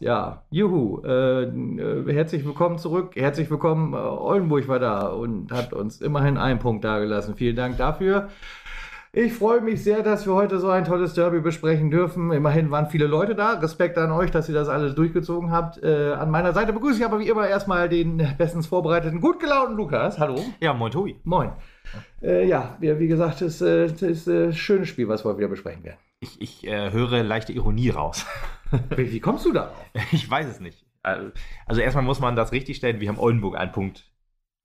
Podcast, ja. Juhu. Äh, äh, herzlich willkommen zurück. Herzlich willkommen. Äh, Oldenburg war da und hat uns immerhin einen Punkt dagelassen. Vielen Dank dafür. Ich freue mich sehr, dass wir heute so ein tolles Derby besprechen dürfen. Immerhin waren viele Leute da. Respekt an euch, dass ihr das alles durchgezogen habt. Äh, an meiner Seite begrüße ich aber wie immer erstmal den bestens vorbereiteten, gut gelaunten Lukas. Hallo. Ja, moin Tobi. Moin. Äh, ja, wie, wie gesagt, es äh, ist ein schönes Spiel, was wir wieder besprechen werden. Ich, ich äh, höre leichte Ironie raus. wie, wie kommst du darauf? Ich weiß es nicht. Also erstmal muss man das richtigstellen. Wir haben Oldenburg einen Punkt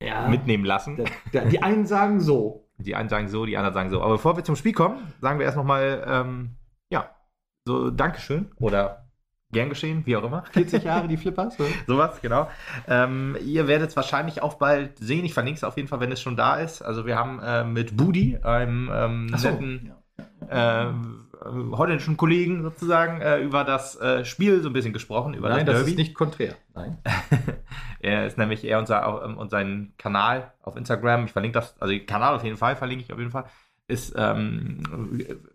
ja, mitnehmen lassen. die einen sagen so. Die einen sagen so, die anderen sagen so. Aber bevor wir zum Spiel kommen, sagen wir erst nochmal, ähm, ja, so Dankeschön oder gern geschehen, wie auch immer. 40 Jahre die Flippers. So. Sowas, genau. Ähm, ihr werdet es wahrscheinlich auch bald sehen. Ich verlinke es auf jeden Fall, wenn es schon da ist. Also wir haben äh, mit Budi, einem ähm, so. netten ja. äh, holländischen Kollegen sozusagen, äh, über das äh, Spiel so ein bisschen gesprochen. Über Nein, das, das ist nicht konträr. Nein. er ist nämlich er und, sein, und sein Kanal auf Instagram. Ich verlinke das, also den Kanal auf jeden Fall, verlinke ich auf jeden Fall. Ist, ähm,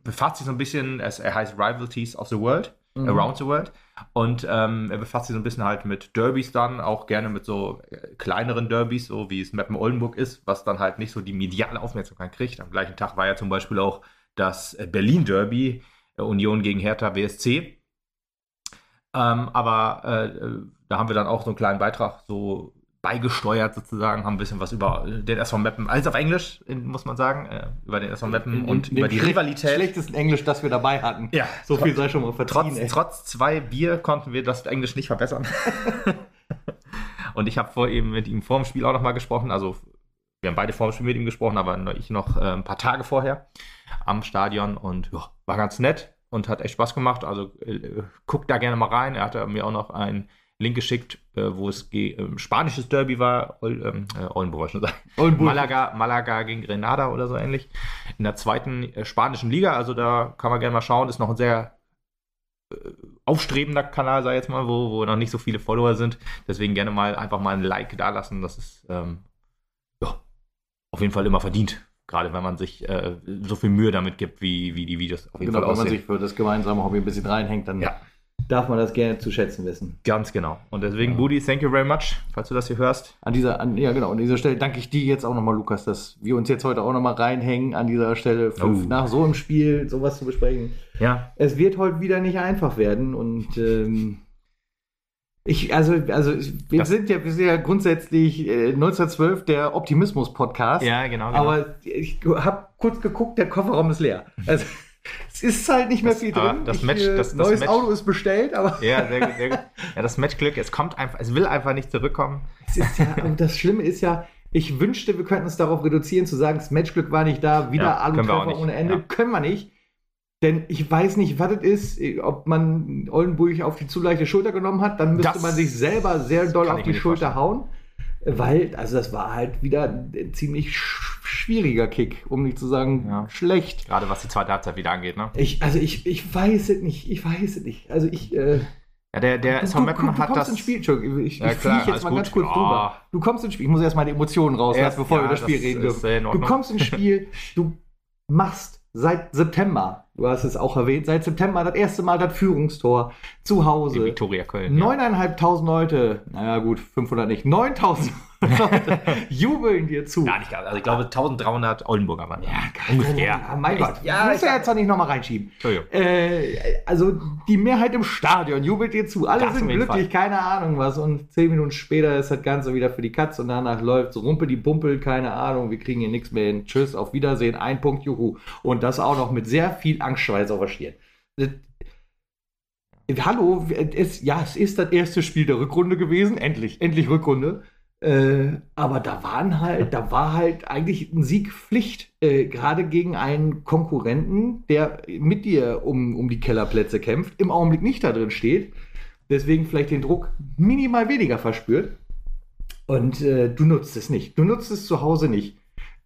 befasst sich so ein bisschen, es, er heißt Rivalties of the World, mhm. Around the World. Und ähm, er befasst sich so ein bisschen halt mit Derbys dann, auch gerne mit so äh, kleineren Derbys, so wie es Meppen Oldenburg ist, was dann halt nicht so die mediale Aufmerksamkeit kriegt. Am gleichen Tag war ja zum Beispiel auch das Berlin Derby, äh, Union gegen Hertha WSC. Ähm, aber äh, da haben wir dann auch so einen kleinen Beitrag so beigesteuert sozusagen, haben ein bisschen was über den SV Meppen, alles auf Englisch, muss man sagen, äh, über den SV Meppen und in, über die Rivalität. schlechtesten Englisch, das wir dabei hatten. Ja. So viel sei schon mal vertraut. Trotz, trotz, zwei Bier konnten wir das Englisch nicht verbessern. und ich habe vor eben mit ihm vor dem Spiel auch nochmal gesprochen, also wir haben beide vor dem Spiel mit ihm gesprochen, aber ich noch äh, ein paar Tage vorher am Stadion und ja, war ganz nett und hat echt Spaß gemacht. Also äh, guckt da gerne mal rein. Er hatte mir auch noch einen Link geschickt, äh, wo es äh, spanisches Derby war, Ol, ähm, äh, Oldenburg, schon sagen. Oldenburg. Malaga, Malaga gegen Grenada oder so ähnlich. In der zweiten äh, spanischen Liga. Also da kann man gerne mal schauen. Ist noch ein sehr äh, aufstrebender Kanal, sei jetzt mal, wo, wo noch nicht so viele Follower sind. Deswegen gerne mal einfach mal ein Like da lassen. Das ist ähm, auf jeden Fall immer verdient. Gerade wenn man sich äh, so viel Mühe damit gibt, wie, wie die Videos auf jeden genau, Fall aussehen. Wenn man sich für das gemeinsame Hobby ein bisschen reinhängt, dann ja. darf man das gerne zu schätzen wissen. Ganz genau. Und deswegen, ja. Budi, thank you very much, falls du das hier hörst. An dieser, an, ja genau, an dieser Stelle danke ich dir jetzt auch nochmal, Lukas, dass wir uns jetzt heute auch nochmal reinhängen an dieser Stelle, fünf, oh. nach so einem Spiel sowas zu besprechen. Ja. Es wird heute wieder nicht einfach werden und ähm, ich, also, also wir das sind ja, wir sind ja grundsätzlich äh, 1912 der Optimismus-Podcast. Ja, genau, genau. Aber ich habe kurz geguckt, der Kofferraum ist leer. Also es ist halt nicht mehr das, viel drin. Das Match, ich, äh, das, neues Match, Auto ist bestellt, aber. Ja, sehr gut, sehr gut. Ja, das Matchglück, es kommt einfach, es will einfach nicht zurückkommen. Es ist ja, und das Schlimme ist ja, ich wünschte, wir könnten es darauf reduzieren, zu sagen, das Matchglück war nicht da, wieder ja, Alu-Treffer ohne Ende. Ja. Können wir nicht. Denn ich weiß nicht, was es ist, ob man Oldenburg auf die zu leichte Schulter genommen hat, dann müsste das man sich selber sehr doll auf die Schulter hauen. Weil, also das war halt wieder ein ziemlich schwieriger Kick, um nicht zu sagen ja. schlecht. Gerade was die zweite Halbzeit wieder angeht, ne? Ich, also ich, ich weiß es nicht, ich weiß es nicht. Also ich, äh, ja, der, der SV Meppen hat das. Ins Spiel. Ich, ja, ich fliege jetzt mal gut. ganz kurz oh. drüber. Du kommst ins Spiel. Ich muss erstmal die Emotionen rauslassen, bevor ja, wir das Spiel das reden dürfen. Du kommst ins Spiel, du machst seit September, du hast es auch erwähnt, seit September das erste Mal das Führungstor zu Hause. Die Viktoria Köln. Neuneinhalbtausend ja. Leute, naja gut, 500 nicht, 9000 jubeln dir zu. Gar nicht, also ich glaube 1300 Oldenburger waren. Ja, ungefähr. Ja, mein Gott. Ja, muss ja jetzt doch nicht nochmal reinschieben. Äh, also die Mehrheit im Stadion jubelt dir zu. Alle das sind glücklich, Fall. keine Ahnung was. Und zehn Minuten später ist das Ganze wieder für die Katz und danach läuft so rumpel die Bumpel, keine Ahnung, wir kriegen hier nichts mehr hin. Tschüss, auf Wiedersehen, ein Punkt, juhu. Und das auch noch mit sehr viel Angstschweiß auf der Stirn. Hallo, es, ja, es ist das erste Spiel der Rückrunde gewesen. Endlich, endlich Rückrunde. Äh, aber da waren halt, da war halt eigentlich ein Sieg Pflicht, äh, gerade gegen einen Konkurrenten, der mit dir um, um die Kellerplätze kämpft, im Augenblick nicht da drin steht, deswegen vielleicht den Druck minimal weniger verspürt. Und äh, du nutzt es nicht. Du nutzt es zu Hause nicht.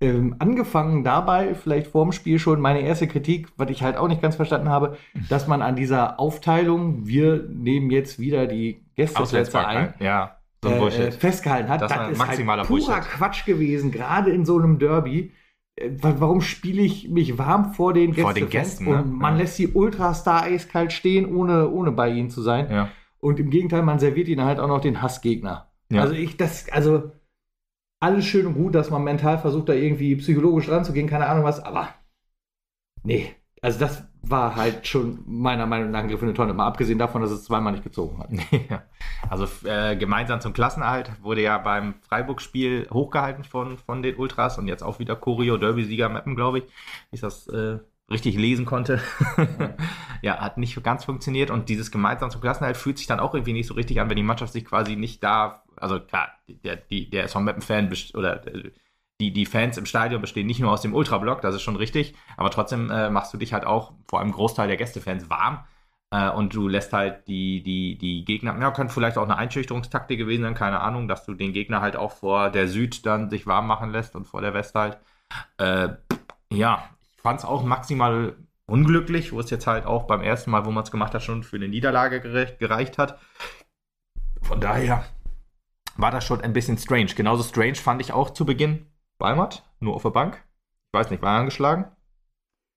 Ähm, angefangen dabei, vielleicht vorm Spiel schon, meine erste Kritik, was ich halt auch nicht ganz verstanden habe, dass man an dieser Aufteilung, wir nehmen jetzt wieder die Gästeplätze ein. Ja so äh, festgehalten hat. Das, das ist halt purer Bullshit. Quatsch gewesen, gerade in so einem Derby. Äh, warum spiele ich mich warm vor den Gästen? Vor den Gästen. Ne? Und man ja. lässt die Ultras da eiskalt stehen, ohne, ohne bei ihnen zu sein. Ja. Und im Gegenteil, man serviert ihnen halt auch noch den Hassgegner. Ja. Also ich, das, also alles schön und gut, dass man mental versucht, da irgendwie psychologisch ranzugehen, keine Ahnung was, aber nee, also das war halt schon meiner Meinung nach ein Griff in eine Tonne, mal abgesehen davon, dass es zweimal nicht gezogen hat. also äh, gemeinsam zum Klassenerhalt wurde ja beim Freiburg-Spiel hochgehalten von, von den Ultras und jetzt auch wieder Choreo Derby-Sieger Mappen, glaube ich, ich das äh, richtig lesen konnte. ja, hat nicht ganz funktioniert und dieses gemeinsam zum Klassenerhalt fühlt sich dann auch irgendwie nicht so richtig an, wenn die Mannschaft sich quasi nicht da, also klar, der, die, der SV Mappen-Fan oder äh, die, die Fans im Stadion bestehen nicht nur aus dem Ultrablock, das ist schon richtig, aber trotzdem äh, machst du dich halt auch, vor allem Großteil der Gästefans, warm. Äh, und du lässt halt die, die, die Gegner, ja, könnte vielleicht auch eine Einschüchterungstaktik gewesen sein, keine Ahnung, dass du den Gegner halt auch vor der Süd dann sich warm machen lässt und vor der West halt. Äh, ja, ich fand es auch maximal unglücklich, wo es jetzt halt auch beim ersten Mal, wo man es gemacht hat, schon für eine Niederlage gerecht, gereicht hat. Von daher war das schon ein bisschen strange. Genauso strange fand ich auch zu Beginn Weimart, nur auf der Bank. Ich weiß nicht, war er angeschlagen?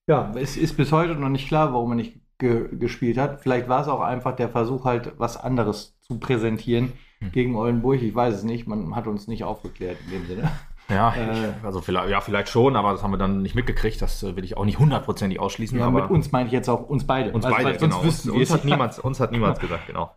Ja, es ist bis heute noch nicht klar, warum er nicht ge gespielt hat. Vielleicht war es auch einfach der Versuch, halt was anderes zu präsentieren hm. gegen Oldenburg. Ich weiß es nicht. Man hat uns nicht aufgeklärt in dem Sinne. Ja, äh, also vielleicht, ja, vielleicht schon, aber das haben wir dann nicht mitgekriegt. Das äh, will ich auch nicht hundertprozentig ausschließen. Ja, mit uns meine ich jetzt auch uns beide. Uns also, beide, genau. Uns, uns, hat niemand, uns hat niemand gesagt, genau.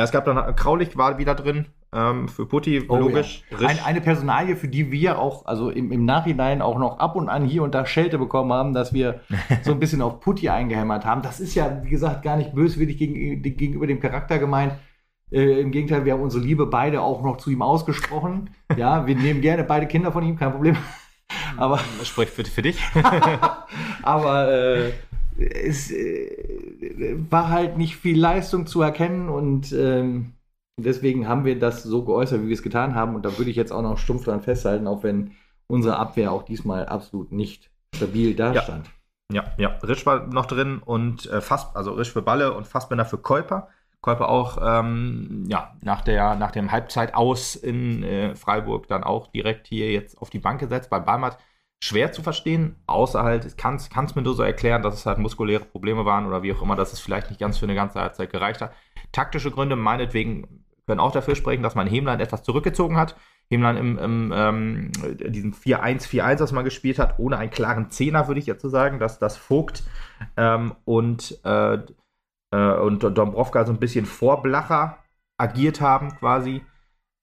Ja, es gab dann Kraulich war wieder drin ähm, für Putti, oh, logisch. Ja. Ein, eine Personalie, für die wir auch, also im, im, Nachhinein auch noch ab und an hier und da Schelte bekommen haben, dass wir so ein bisschen auf Putti eingehämmert haben. Das ist ja, wie gesagt, gar nicht böswillig gegen, gegenüber dem Charakter gemeint. Äh, Im Gegenteil, wir haben unsere Liebe beide auch noch zu ihm ausgesprochen. Ja, wir nehmen gerne beide Kinder von ihm, kein Problem. Aber spricht für, für dich. aber äh, es äh, war halt nicht viel Leistung zu erkennen und ähm, deswegen haben wir das so geäußert, wie wir es getan haben. Und da würde ich jetzt auch noch stumpf dran festhalten, auch wenn unsere Abwehr auch diesmal absolut nicht stabil dastand. Ja, ja, ja. Risch war noch drin und äh, Fass, also Risch für Balle und Fassbender für Käuper. Käuper auch ähm, ja, nach, der, nach dem Halbzeit aus in äh, Freiburg dann auch direkt hier jetzt auf die Bank gesetzt. Bei Balmert schwer zu verstehen, außer halt, ich kann es mir nur so erklären, dass es halt muskuläre Probleme waren oder wie auch immer, dass es vielleicht nicht ganz für eine ganze Halbzeit gereicht hat. Taktische Gründe meinetwegen können auch dafür sprechen, dass man Hemlein etwas zurückgezogen hat. Hemlein im, im ähm, diesem 4-1-4-1, was man gespielt hat, ohne einen klaren Zehner, würde ich jetzt so sagen, dass das Vogt ähm, und, äh, äh, und Dombrovka so ein bisschen vorblacher agiert haben quasi.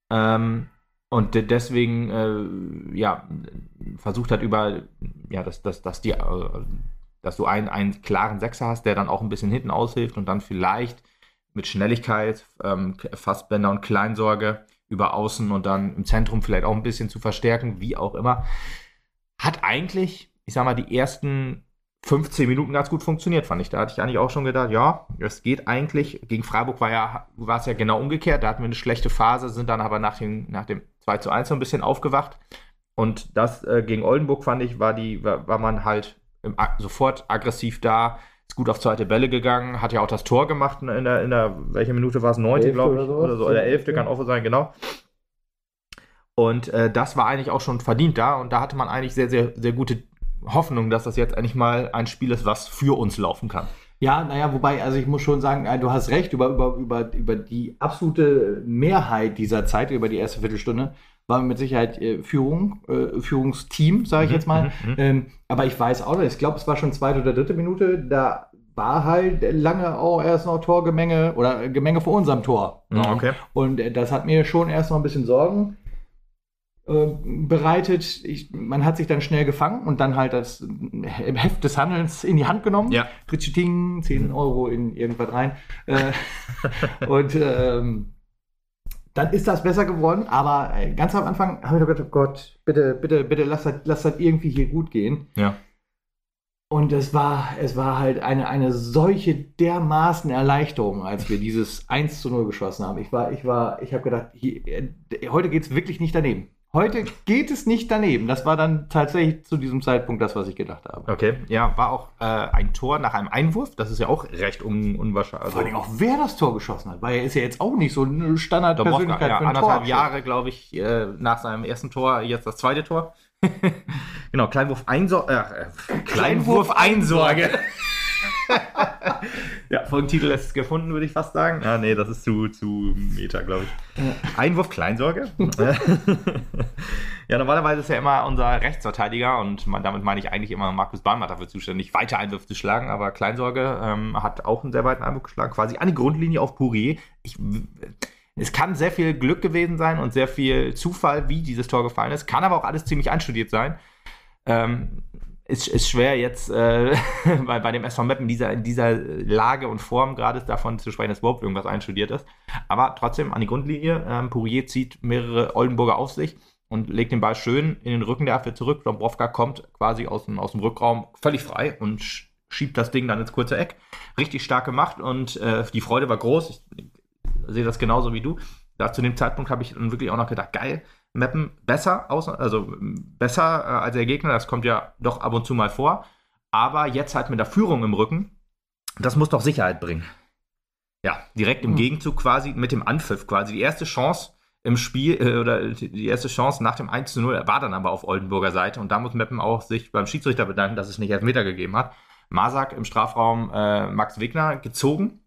Ähm, und deswegen, äh, ja, versucht hat über, ja, dass, dass, dass, die, äh, dass du einen, einen klaren Sechser hast, der dann auch ein bisschen hinten aushilft und dann vielleicht mit Schnelligkeit, ähm, Fassbänder und Kleinsorge über Außen und dann im Zentrum vielleicht auch ein bisschen zu verstärken, wie auch immer. Hat eigentlich, ich sag mal, die ersten 15 Minuten ganz gut funktioniert, fand ich. Da hatte ich eigentlich auch schon gedacht, ja, es geht eigentlich. Gegen Freiburg war ja, war es ja genau umgekehrt. Da hatten wir eine schlechte Phase, sind dann aber nach dem, nach dem 2 zu 1 so ein bisschen aufgewacht. Und das äh, gegen Oldenburg fand ich, war die, war, war man halt im, sofort aggressiv da, ist gut auf zweite Bälle gegangen, hat ja auch das Tor gemacht in der, in der welche Minute war es? Neunte, glaube ich, oder, oder so, oder elfte, kann auch sein, genau. Und äh, das war eigentlich auch schon verdient da und da hatte man eigentlich sehr, sehr, sehr gute Hoffnung, dass das jetzt endlich mal ein Spiel ist, was für uns laufen kann. Ja, naja, wobei, also ich muss schon sagen, du hast recht, über, über, über, über die absolute Mehrheit dieser Zeit, über die erste Viertelstunde, war mit Sicherheit äh, Führung, äh, Führungsteam, sage ich mhm, jetzt mal. Mhm, mhm. ähm, aber ich weiß auch nicht, ich glaube, es war schon zweite oder dritte Minute, da war halt lange auch erst noch Torgemenge oder Gemenge vor unserem Tor. Mhm, okay. Und äh, das hat mir schon erst noch ein bisschen Sorgen bereitet. Ich, man hat sich dann schnell gefangen und dann halt das Heft des Handelns in die Hand genommen. Ja. Ritchiting, 10 Euro in irgendwas rein. Äh, und ähm, dann ist das besser geworden, aber äh, ganz am Anfang habe ich gedacht, oh Gott, bitte, bitte, bitte, lass das, lass das irgendwie hier gut gehen. Ja. Und es war, es war halt eine, eine solche dermaßen Erleichterung, als wir dieses 1 zu 0 geschossen haben. Ich war, ich war, ich habe gedacht, hier, heute geht es wirklich nicht daneben. Heute geht es nicht daneben. Das war dann tatsächlich zu diesem Zeitpunkt das, was ich gedacht habe. Okay, ja, war auch äh, ein Tor nach einem Einwurf. Das ist ja auch recht un unwahrscheinlich. Also Vor allem auch, wer das Tor geschossen hat, weil er ist ja jetzt auch nicht so eine Standardpersönlichkeit ja, für ein anderthalb Tor. Jahre, glaube ich, äh, nach seinem ersten Tor, jetzt das zweite Tor. genau, Kleinwurf Einsorge. Äh, Kleinwurf Einsorge. Ja, Folgentitel ist gefunden, würde ich fast sagen. Ja, nee, das ist zu, zu Meta, glaube ich. Einwurf Kleinsorge. ja, normalerweise ist ja immer unser Rechtsverteidiger und man, damit meine ich eigentlich immer Markus Bahnmatt dafür zuständig, weiter Einwürfe zu schlagen, aber Kleinsorge ähm, hat auch einen sehr weiten Einwurf geschlagen, quasi an die Grundlinie auf Pourier. Ich, es kann sehr viel Glück gewesen sein und sehr viel Zufall, wie dieses Tor gefallen ist, kann aber auch alles ziemlich einstudiert sein. Ähm, ist, ist schwer jetzt äh, bei, bei dem SV Meppen in dieser, in dieser Lage und Form gerade davon zu sprechen, dass überhaupt irgendwas einstudiert ist. Aber trotzdem an die Grundlinie. Ähm, Pourier zieht mehrere Oldenburger auf sich und legt den Ball schön in den Rücken der Abwehr zurück. Dombrovka kommt quasi aus dem, aus dem Rückraum völlig frei und schiebt das Ding dann ins kurze Eck. Richtig stark gemacht und äh, die Freude war groß. Ich sehe das genauso wie du. Da zu dem Zeitpunkt habe ich dann wirklich auch noch gedacht, geil, Mappen besser aus, also besser äh, als der Gegner, das kommt ja doch ab und zu mal vor. Aber jetzt halt mit der Führung im Rücken, das muss doch Sicherheit bringen. Ja, direkt im mhm. Gegenzug quasi mit dem Anpfiff quasi. Die erste Chance im Spiel äh, oder die erste Chance nach dem 1 zu 0 war dann aber auf Oldenburger Seite und da muss Meppen auch sich beim Schiedsrichter bedanken, dass es nicht Elfmeter gegeben hat. Masak im Strafraum äh, Max Wegner gezogen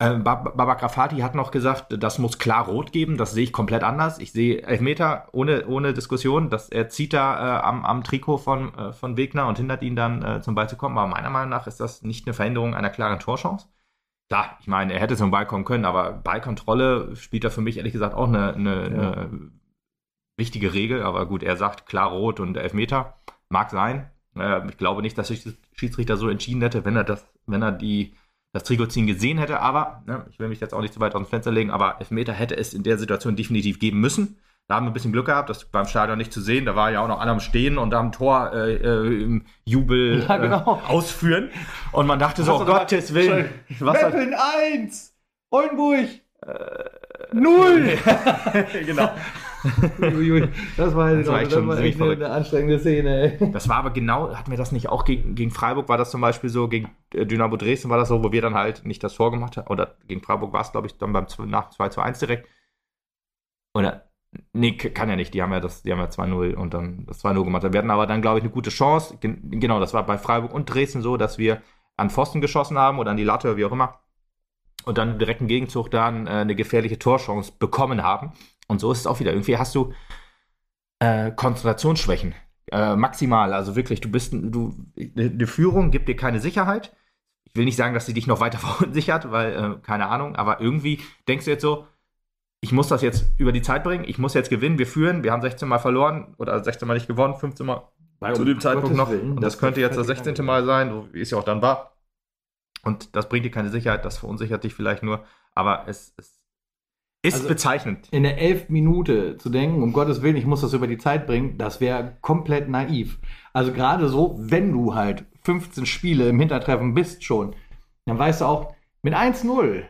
äh, Baba Grafati hat noch gesagt, das muss klar rot geben. Das sehe ich komplett anders. Ich sehe Elfmeter ohne, ohne Diskussion. Dass er zieht da äh, am, am Trikot von, äh, von Wegner und hindert ihn dann äh, zum Ball zu kommen. Aber meiner Meinung nach ist das nicht eine Veränderung einer klaren Torchance. Klar, ich meine, er hätte zum Ball kommen können, aber Ballkontrolle spielt da für mich ehrlich gesagt auch eine, eine, ja. eine wichtige Regel. Aber gut, er sagt klar rot und Elfmeter. Mag sein. Äh, ich glaube nicht, dass sich der Schiedsrichter so entschieden hätte, wenn er das, wenn er die das Trikotziehen gesehen hätte, aber, ne, ich will mich jetzt auch nicht zu weit aus dem Fenster legen, aber Elfmeter hätte es in der Situation definitiv geben müssen. Da haben wir ein bisschen Glück gehabt, das beim Stadion nicht zu sehen. Da war ja auch noch einer am Stehen und am Tor äh, äh, im Jubel ja, genau. äh, ausführen. Und man dachte so, oh Gottes Willen. Was Meppen 1, Oldenburg äh, 0. genau. das war, das war, echt, das war echt eine, eine, anstrengende Szene. Ey. Das war aber genau, hatten wir das nicht auch gegen, gegen Freiburg, war das zum Beispiel so, gegen äh, Dynamo Dresden war das so, wo wir dann halt nicht das Tor gemacht haben, oder gegen Freiburg war es, glaube ich, dann beim nach 2 zu 1 direkt. Oder, nee, kann ja nicht, die haben ja das, die haben ja 2-0 und dann das 2-0 gemacht. Wir hatten aber dann, glaube ich, eine gute Chance. Genau, das war bei Freiburg und Dresden so, dass wir an Pfosten geschossen haben oder an die Latte, wie auch immer. Und dann direkt im Gegenzug dann äh, eine gefährliche Torchance bekommen haben. Und so ist es auch wieder. Irgendwie hast du äh, Konzentrationsschwächen. Äh, maximal. Also wirklich, du bist, du, eine Führung gibt dir keine Sicherheit. Ich will nicht sagen, dass sie dich noch weiter verunsichert, weil, äh, keine Ahnung, aber irgendwie denkst du jetzt so, ich muss das jetzt über die Zeit bringen, ich muss jetzt gewinnen, wir führen, wir haben 16 Mal verloren oder 16 Mal nicht gewonnen, 15 Mal Weil zu dem Zeitpunkt noch. Willen, und das, das könnte jetzt das 16. Mal sein, wie es ja auch dann war. Und das bringt dir keine Sicherheit, das verunsichert dich vielleicht nur, aber es, es ist also bezeichnend. In der elf Minute zu denken, um Gottes Willen, ich muss das über die Zeit bringen, das wäre komplett naiv. Also gerade so, wenn du halt 15 Spiele im Hintertreffen bist schon, dann weißt du auch, mit 1-0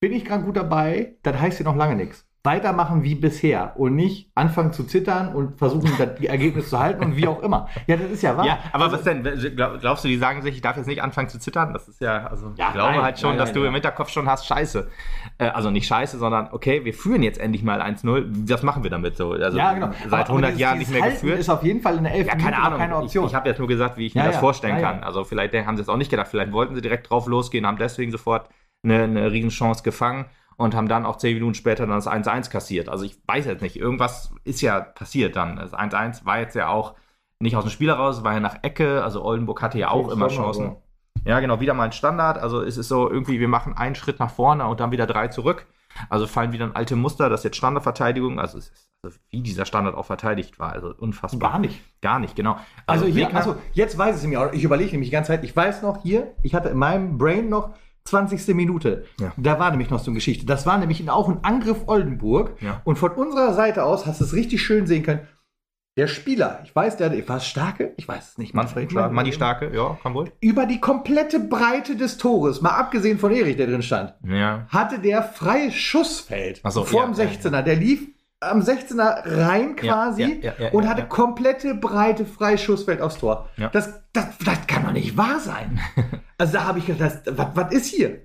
bin ich gerade gut dabei, das heißt ja noch lange nichts weitermachen wie bisher und nicht anfangen zu zittern und versuchen, das Ergebnis zu halten und wie auch immer. Ja, das ist ja wahr. Ja, aber also, was denn? Glaubst du, die sagen sich, ich darf jetzt nicht anfangen zu zittern? Das ist ja, also ja, ich glaube nein, halt schon, nein, dass nein, du ja. im Hinterkopf schon hast, scheiße. Äh, also nicht scheiße, sondern okay, wir führen jetzt endlich mal 1-0. Was machen wir damit so? Also ja, genau. Seit 100 dieses, Jahren nicht mehr Halten geführt. ist auf jeden Fall in der 11. Ja, keine Ahnung. Keine Option. Ich, ich habe jetzt nur gesagt, wie ich mir das vorstellen kann. Also vielleicht haben sie es auch nicht gedacht. Vielleicht wollten sie direkt drauf losgehen, haben deswegen sofort eine, eine Riesenchance gefangen und haben dann auch zehn Minuten später dann das 1-1 kassiert. Also ich weiß jetzt nicht, irgendwas ist ja passiert dann. Das 1-1 war jetzt ja auch nicht aus dem Spiel heraus, war ja nach Ecke, also Oldenburg hatte ja auch immer Chancen. Aber. Ja, genau, wieder mal ein Standard. Also es ist so irgendwie, wir machen einen Schritt nach vorne und dann wieder drei zurück. Also fallen wieder ein alte Muster, das jetzt Standardverteidigung, also, ist, also, wie dieser Standard auch verteidigt war, also unfassbar. Gar nicht. Gar nicht, genau. Also, also hier, also jetzt weiß ich es mir auch, ich überlege nämlich die ganze Zeit, ich weiß noch hier, ich hatte in meinem Brain noch, 20. Minute. Ja. Da war nämlich noch so eine Geschichte. Das war nämlich auch ein Angriff Oldenburg. Ja. Und von unserer Seite aus hast du es richtig schön sehen können. Der Spieler, ich weiß, der war Starke, ich weiß es nicht. Manfred Starke, Manni Starke, ja, kann wohl. Über die komplette Breite des Tores, mal abgesehen von Erich, der drin stand, ja. hatte der freies Schussfeld so, vor dem 16er. Der lief am 16er rein quasi ja, ja, ja, und hatte komplette breite Freischussfeld aufs Tor. Das, das, das kann doch nicht wahr sein. also da habe ich gedacht, was, ist hier?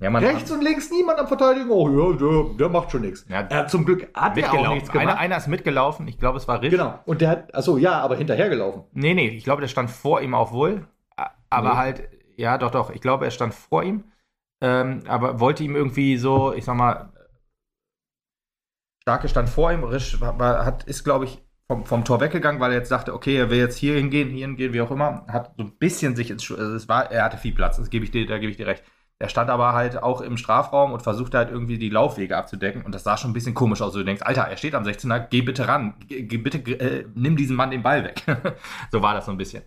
Rechts und links niemand am Verteidigen. Oh ja, der, der macht schon nichts. Ja, zum Glück hat er auch nichts gemacht. Einer, einer, ist mitgelaufen, ich glaube, es war Riff. Genau. Und der hat, achso, ja, aber hinterhergelaufen. Nee, nee, ich glaube, der stand vor ihm auch wohl. Aber nee. halt ja, doch, doch, ich glaube, er stand vor ihm, ähm, aber wollte ihm irgendwie so, ich sag mal, Starke stand vor ihm, Risch war, hat, ist, glaube ich, vom, vom Tor weggegangen, weil er jetzt sagte, okay, er will jetzt hier hingehen, hier hingehen, wie auch immer. Hat so ein bisschen sich ins, also es war, er hatte viel Platz, das gebe ich dir, da gebe ich dir recht. Er stand aber halt auch im Strafraum und versuchte halt irgendwie die Laufwege abzudecken und das sah schon ein bisschen komisch aus. Du denkst, Alter, er steht am 16er, geh bitte ran, geh bitte, äh, nimm diesen Mann den Ball weg. so war das so ein bisschen.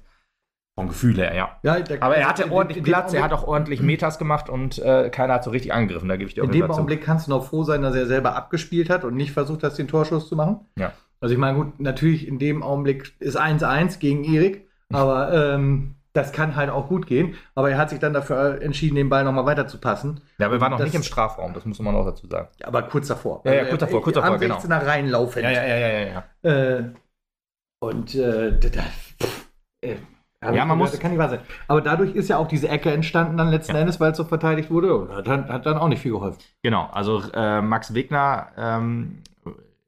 Vom Gefühl her, ja. ja der, aber er hatte ordentlich in Platz, er hat auch ordentlich Meters gemacht und äh, keiner hat so richtig angegriffen. Da gebe ich dir In dem Augenblick kannst du noch froh sein, dass er selber abgespielt hat und nicht versucht hat, den Torschuss zu machen. Ja. Also ich meine, gut, natürlich in dem Augenblick ist 1-1 gegen Erik, aber ähm, das kann halt auch gut gehen. Aber er hat sich dann dafür entschieden, den Ball nochmal weiter zu passen. Ja, wir waren noch Das- nicht im Strafraum, das muss man auch dazu sagen. Aber kurz davor. Ja, ja, kurz davor, kurz am davor, genau. 16er reinlaufen. Ja, ja, ja, ja, ja. ja. Äh, und äh, da, da, pff, äh, Ja, ich man muss- das kann nicht wahr sein. Aber dadurch ist ja auch diese Ecke entstanden dann letzten Ja. Endes, weil es so verteidigt wurde. Und hat, dann- hat dann auch nicht viel geholfen. Genau, also äh, Max Wegner ähm,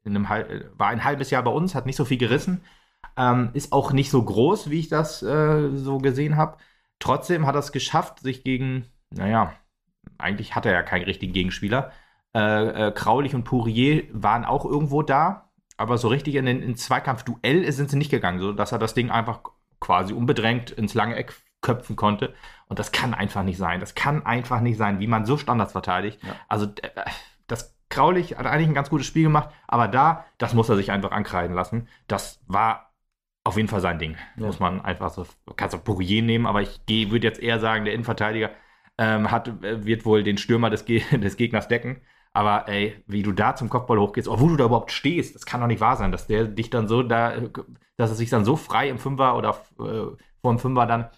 war ein halbes Jahr bei uns, hat nicht so viel gerissen, ähm, ist auch nicht so groß, wie ich das äh, so gesehen habe. Trotzdem hat er es geschafft, sich gegen, naja, eigentlich hat er ja keinen richtigen Gegenspieler. Äh, äh, Kraulich und Pourier waren auch irgendwo da, aber so richtig in den in Zweikampf-Duell sind sie nicht gegangen, so dass er das Ding einfach quasi unbedrängt ins lange Eck köpfen konnte. Und das kann einfach nicht sein. Das kann einfach nicht sein, wie man so Standards verteidigt. Ja. Also äh, das Kraulich hat eigentlich ein ganz gutes Spiel gemacht, aber da, das muss er sich einfach ankreiden lassen. Das war auf jeden Fall sein Ding. Ja. Muss man einfach so, kannst du Pourier nehmen, aber ich würde jetzt eher sagen, der Innenverteidiger ähm, hat, äh, wird wohl den Stürmer des, Ge des Gegners decken. Aber ey, wie du da zum Kopfball hochgehst, obwohl du da überhaupt stehst, das kann doch nicht wahr sein, dass der dich dann so da, dass er sich dann so frei im Fünfer oder äh, vor dem Fünfer dann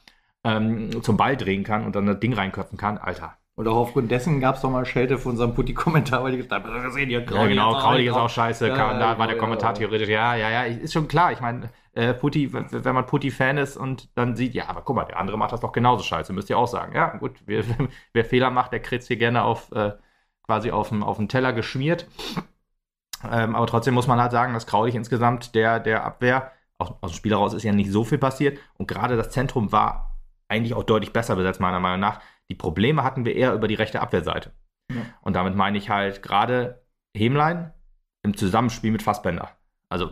ähm, zum Ball drehen kann und dann das Ding reinköpfen kann. Alter. Und auch aufgrund dessen gab es doch mal Schelte von unserem Putti-Kommentar, weil ich gesagt habe, gesehen, hier, Ja, genau, Kraulig ist auch scheiße, Ja, ja, da war der Kommentar ja. theoretisch, ja, ja, ja, ist schon klar. Ich meine, äh, Putti, wenn man Putti-Fan ist und dann sieht, ja, aber guck mal, der andere macht das doch genauso scheiße, müsst ihr auch sagen. Ja, gut, wer, wer Fehler macht, der kriegt hier gerne auf, äh, quasi auf dem Teller geschmiert. Ähm, aber trotzdem muss man halt sagen, dass Kraulich insgesamt der, der Abwehr, aus, aus dem Spiel heraus ist ja nicht so viel passiert und gerade das Zentrum war eigentlich auch deutlich besser besetzt, meiner Meinung nach. Die Probleme hatten wir eher über die rechte Abwehrseite. Ja. Und damit meine ich halt gerade Hemlein im Zusammenspiel mit Fassbender. Also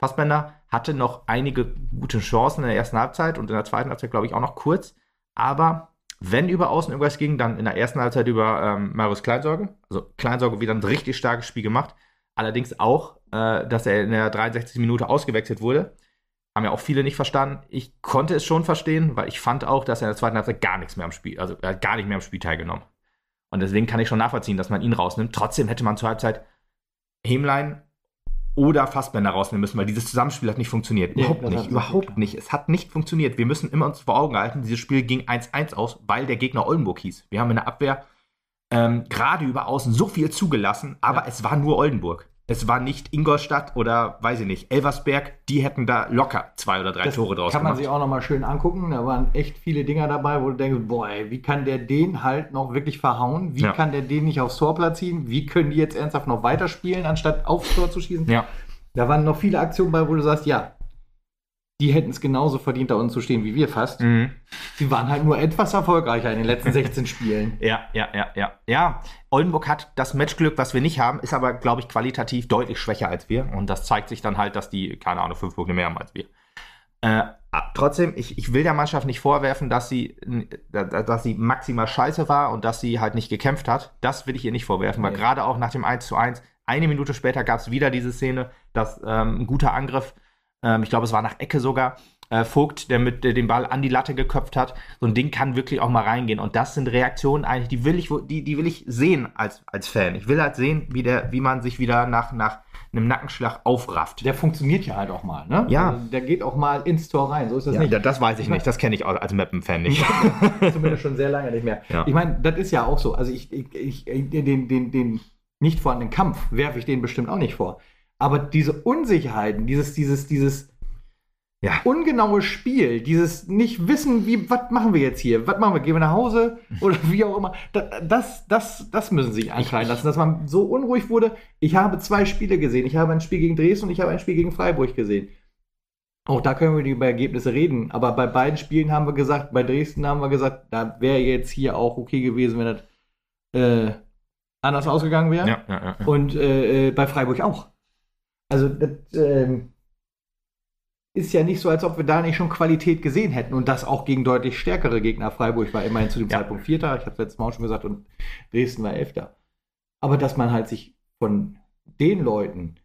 Fassbender hatte noch einige gute Chancen in der ersten Halbzeit und in der zweiten Halbzeit, glaube ich, auch noch kurz. Aber wenn über Außen irgendwas ging, dann in der ersten Halbzeit über ähm, Marius Kleinsorge. Also Kleinsorge wieder ein richtig starkes Spiel gemacht. Allerdings auch, äh, dass er in der 63. Minute ausgewechselt wurde. Haben ja auch viele nicht verstanden. Ich konnte es schon verstehen, weil ich fand auch, dass er in der zweiten Halbzeit gar nichts mehr am Spiel, also er hat gar nicht mehr am Spiel teilgenommen. Und deswegen kann ich schon nachvollziehen, dass man ihn rausnimmt. Trotzdem hätte man zur Halbzeit Hemlein oder Fassbender rausnehmen müssen, weil dieses Zusammenspiel hat nicht funktioniert. Überhaupt hat nicht, überhaupt nicht. Es hat nicht funktioniert. Wir müssen immer uns vor Augen halten, dieses Spiel ging 1-1 aus, weil der Gegner Oldenburg hieß. Wir haben in der Abwehr ähm, gerade über außen so viel zugelassen, aber Ja. es war nur Oldenburg. Es war nicht Ingolstadt oder, weiß ich nicht, Elversberg. Die hätten da locker zwei oder drei Das Tore draus kann man gemacht. sich auch noch mal schön angucken. Da waren echt viele Dinger dabei, wo du denkst, boah, ey, wie kann der den halt noch wirklich verhauen? Wie Ja. kann der den nicht aufs Tor platzieren? Wie können die jetzt ernsthaft noch weiterspielen, anstatt aufs Tor zu schießen? ja, Da waren noch viele Aktionen bei, wo du sagst, ja, die hätten es genauso verdient, da unten zu stehen wie wir fast. mhm. Sie waren halt nur etwas erfolgreicher in den letzten 16 Spielen. ja, ja, ja, ja. Ja, Oldenburg hat das Matchglück, was wir nicht haben, ist aber, glaube ich, qualitativ deutlich schwächer als wir. Und das zeigt sich dann halt, dass die, keine Ahnung, fünf Punkte mehr haben als wir. Äh, trotzdem, ich, ich will der Mannschaft nicht vorwerfen, dass sie, dass sie maximal scheiße war und dass sie halt nicht gekämpft hat. Das will ich ihr nicht vorwerfen, weil Nee. gerade auch nach dem 1 zu 1, eine Minute später gab es wieder diese Szene, dass ähm, ein guter Angriff, ähm, ich glaube, es war nach Ecke sogar, äh, Vogt, der mit äh, den Ball an die Latte geköpft hat. So ein Ding kann wirklich auch mal reingehen. Und das sind Reaktionen eigentlich, die will ich, die, die will ich sehen als, als Fan. Ich will halt sehen, wie, der, wie man sich wieder nach, nach einem Nackenschlag aufrafft. Der funktioniert ja halt auch mal, ne? Ja. Also der geht auch mal ins Tor rein, so ist das Ja, nicht. das weiß ich nicht. Das kenne ich auch als Mappen-Fan nicht. Zumindest schon sehr lange nicht mehr. Ja. Ich meine, das ist ja auch so. Also ich, ich, ich den, den, den nicht vorhandenen Kampf werfe ich denen bestimmt auch nicht vor. Aber diese Unsicherheiten, dieses, dieses, dieses Ja. ungenaue Spiel, dieses nicht wissen, wie, was machen wir jetzt hier? Was machen wir? Gehen wir nach Hause? Oder wie auch immer. Da- Das, das, das müssen sie sich ankreiden lassen, dass man so unruhig wurde. Ich habe zwei Spiele gesehen. Ich habe ein Spiel gegen Dresden und ich habe ein Spiel gegen Freiburg gesehen. Auch da können wir über Ergebnisse reden. Aber bei beiden Spielen haben wir gesagt, bei Dresden haben wir gesagt, da wäre jetzt hier auch okay gewesen, wenn das äh, anders ausgegangen wäre. Ja, ja, ja. Und äh, äh, bei Freiburg auch. Also das ähm, ist ja nicht so, als ob wir da nicht schon Qualität gesehen hätten und das auch gegen deutlich stärkere Gegner. Freiburg war immerhin zu dem Ja. Zeitpunkt Vierter, ich habe es letztes Mal auch schon gesagt, und Dresden war Elfter. Aber dass man halt sich von den Leuten,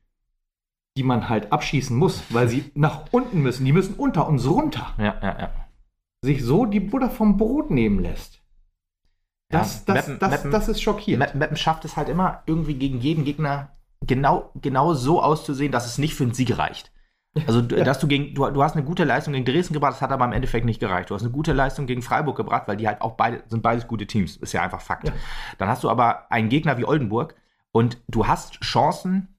die man halt abschießen muss, weil sie nach unten müssen, die müssen unter uns runter, ja, ja, sich so die Butter vom Brot nehmen lässt. Das, das, Meppen- das, Meppen- das ist schockierend. Meppen, Meppen schafft es halt immer irgendwie gegen jeden Gegner genau, genau so auszusehen, dass es nicht für einen Sieg reicht. Also, Ja. dass du gegen, du, du hast eine gute Leistung gegen Dresden gebracht, das hat aber im Endeffekt nicht gereicht. Du hast eine gute Leistung gegen Freiburg gebracht, weil die halt auch beide, sind beides gute Teams. Ist ja einfach Fakt. Ja. Dann hast du aber einen Gegner wie Oldenburg und du hast Chancen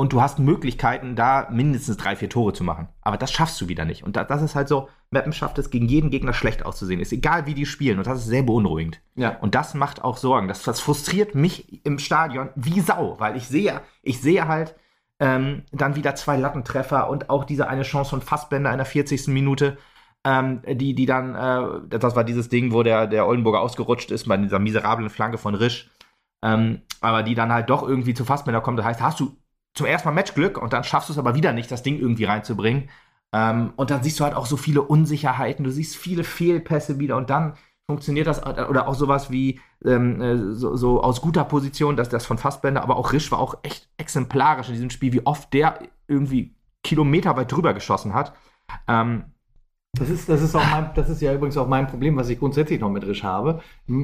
und du hast Möglichkeiten, da mindestens drei, vier Tore zu machen. Aber das schaffst du wieder nicht. Und da, das ist halt so, Meppen schafft es, gegen jeden Gegner schlecht auszusehen. Ist egal, wie die spielen. Und das ist sehr beunruhigend. ja. Und das macht auch Sorgen. Das, das frustriert mich im Stadion wie Sau, weil ich sehe, ich sehe halt ähm, dann wieder zwei Lattentreffer und auch diese eine Chance von Fassbender in der 40. Minute, ähm, die, die dann, äh, das war dieses Ding, wo der, der Oldenburger ausgerutscht ist bei dieser miserablen Flanke von Risch, ähm, aber die dann halt doch irgendwie zu Fassbender kommt. Das heißt, hast du zum ersten Mal Matchglück und dann schaffst du es aber wieder nicht, das Ding irgendwie reinzubringen. Ähm, und dann siehst du halt auch so viele Unsicherheiten, du siehst viele Fehlpässe wieder und dann funktioniert das oder auch sowas wie ähm, äh, so, so aus guter Position, dass das von Fassbender, aber auch Risch war auch echt exemplarisch in diesem Spiel, wie oft der irgendwie Kilometer weit drüber geschossen hat. Ähm, Das ist, das, ist auch mein, das ist ja übrigens auch mein Problem, was ich grundsätzlich noch mit Risch habe. Ich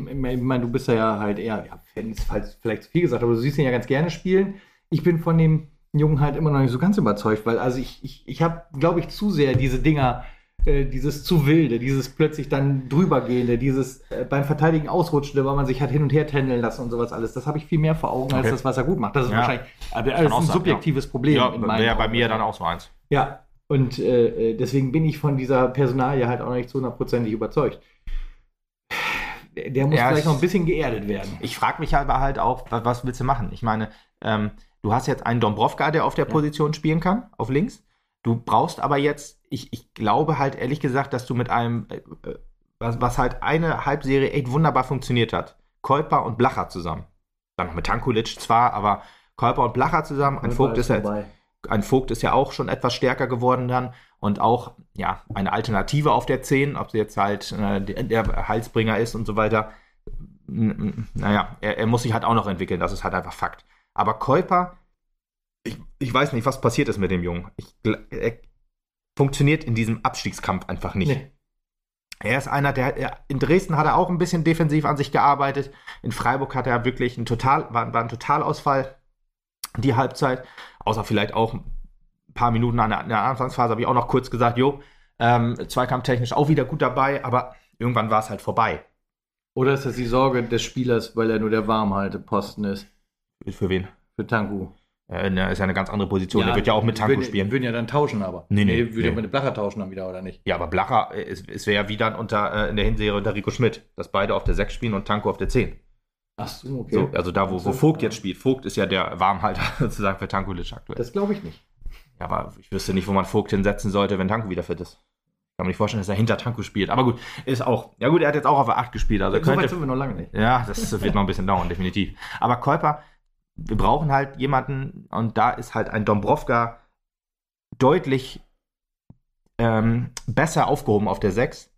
meine, du bist ja halt eher, ja, Fan ist vielleicht zu viel gesagt, aber du siehst ihn ja ganz gerne spielen. Ich bin von dem Jungen halt immer noch nicht so ganz überzeugt, weil also ich, ich, ich habe, glaube ich, zu sehr diese Dinger, äh, dieses zu wilde, dieses plötzlich dann drübergehende, dieses äh, beim Verteidigen ausrutschende, weil man sich hat hin und her tändeln lassen und sowas alles. Das habe ich viel mehr vor Augen als Okay. das, was er gut macht. Das ist Ja. wahrscheinlich aber das ist ein sein, subjektives Problem. ja, in meinen wäre bei mir dann auch so eins. Ja, und äh, äh, deswegen bin ich von dieser Personalie halt auch noch nicht zu hundertprozentig überzeugt. Der, muss Ja, vielleicht ich- noch ein bisschen geerdet werden. Ich frage mich aber halt auch, was, was willst du machen? Ich meine, ähm, du hast jetzt einen Dombrovka, der auf der Ja. Position spielen kann, auf links. Du brauchst aber jetzt, ich, ich glaube halt ehrlich gesagt, dass du mit einem, äh, äh, was, was halt eine Halbserie echt wunderbar funktioniert hat, Kolper und Blacher zusammen. Dann noch mit Tankulic zwar, aber Kolper und Blacher zusammen. Ein Vogt, ist ja, jetzt- vorbei. ein Vogt ist ja auch schon etwas stärker geworden dann und auch ja eine Alternative auf der 10, ob sie jetzt halt äh, der, Halsbringer ist und so weiter. Naja, er, er muss sich halt auch noch entwickeln, das ist halt einfach Fakt. Aber Käuper, ich, ich weiß nicht, was passiert ist mit dem Jungen. Ich, er funktioniert in diesem Abstiegskampf einfach nicht. Nee. Er ist einer, der er, in Dresden hat er auch ein bisschen defensiv an sich gearbeitet. In Freiburg hat er wirklich ein total, war, war ein Totalausfall die Halbzeit. Außer vielleicht auch ein paar Minuten an der, in der Anfangsphase habe ich auch noch kurz gesagt, jo, ähm, zweikampftechnisch auch wieder gut dabei, aber irgendwann war es halt vorbei. Oder ist das die Sorge des Spielers, weil er nur der Warmhalteposten ist? Für wen? Für Tanku. Äh, ne, ist ja eine ganz andere Position. der wird ja auch mit Tanko würden, spielen. Würden ja dann tauschen, aber. Nee, nee, würde ja nee. mit Blacher tauschen dann wieder, oder nicht? Ja, aber Blacher, äh, es, es wäre ja wie dann unter, äh, in der Hinserie unter Rico Schmidt, dass beide auf der 6 spielen und Tanko auf der 10. Ach so, okay. So, also da, wo, wo Vogt jetzt spielt. Vogt ist ja der Warmhalter sozusagen für Tankulic aktuell. Das glaube ich nicht. Ja, aber ich wüsste nicht, wo man Vogt hinsetzen sollte, wenn Tanko wieder fit ist. Ich kann mir nicht vorstellen, dass er hinter Tanko spielt. Aber gut, ist auch. Ja gut, er hat jetzt auch auf der 8 gespielt. Also so weit könnte, sind wir noch lange nicht. ja, das wird noch ein bisschen dauern, definitiv. Aber Käuper, wir brauchen halt jemanden, und da ist halt ein Dombrovka deutlich ähm, besser aufgehoben auf der 6